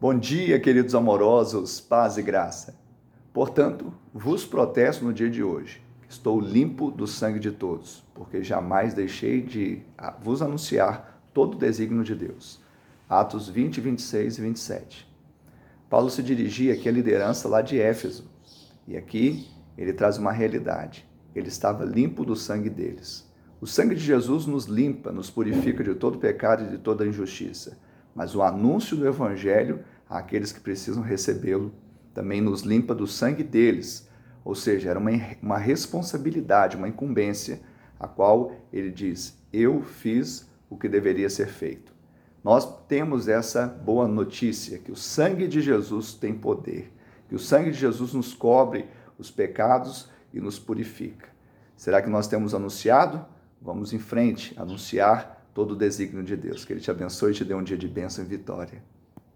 Bom dia, queridos amorosos, paz e graça. Portanto, vos protesto no dia de hoje. Estou limpo do sangue de todos, porque jamais deixei de vos anunciar todo o desígnio de Deus. Atos 20, 26 e 27. Paulo se dirigia aqui à liderança lá de Éfeso, e aqui ele traz uma realidade. Ele estava limpo do sangue deles. O sangue de Jesus nos limpa, nos purifica de todo pecado e de toda injustiça mas o anúncio do Evangelho àqueles que precisam recebê-lo também nos limpa do sangue deles. Ou seja, era uma, uma responsabilidade, uma incumbência, a qual ele diz: Eu fiz o que deveria ser feito. Nós temos essa boa notícia: que o sangue de Jesus tem poder, que o sangue de Jesus nos cobre os pecados e nos purifica. Será que nós temos anunciado? Vamos em frente, anunciar todo o desígnio de Deus. Que Ele te abençoe e te dê um dia de bênção e vitória.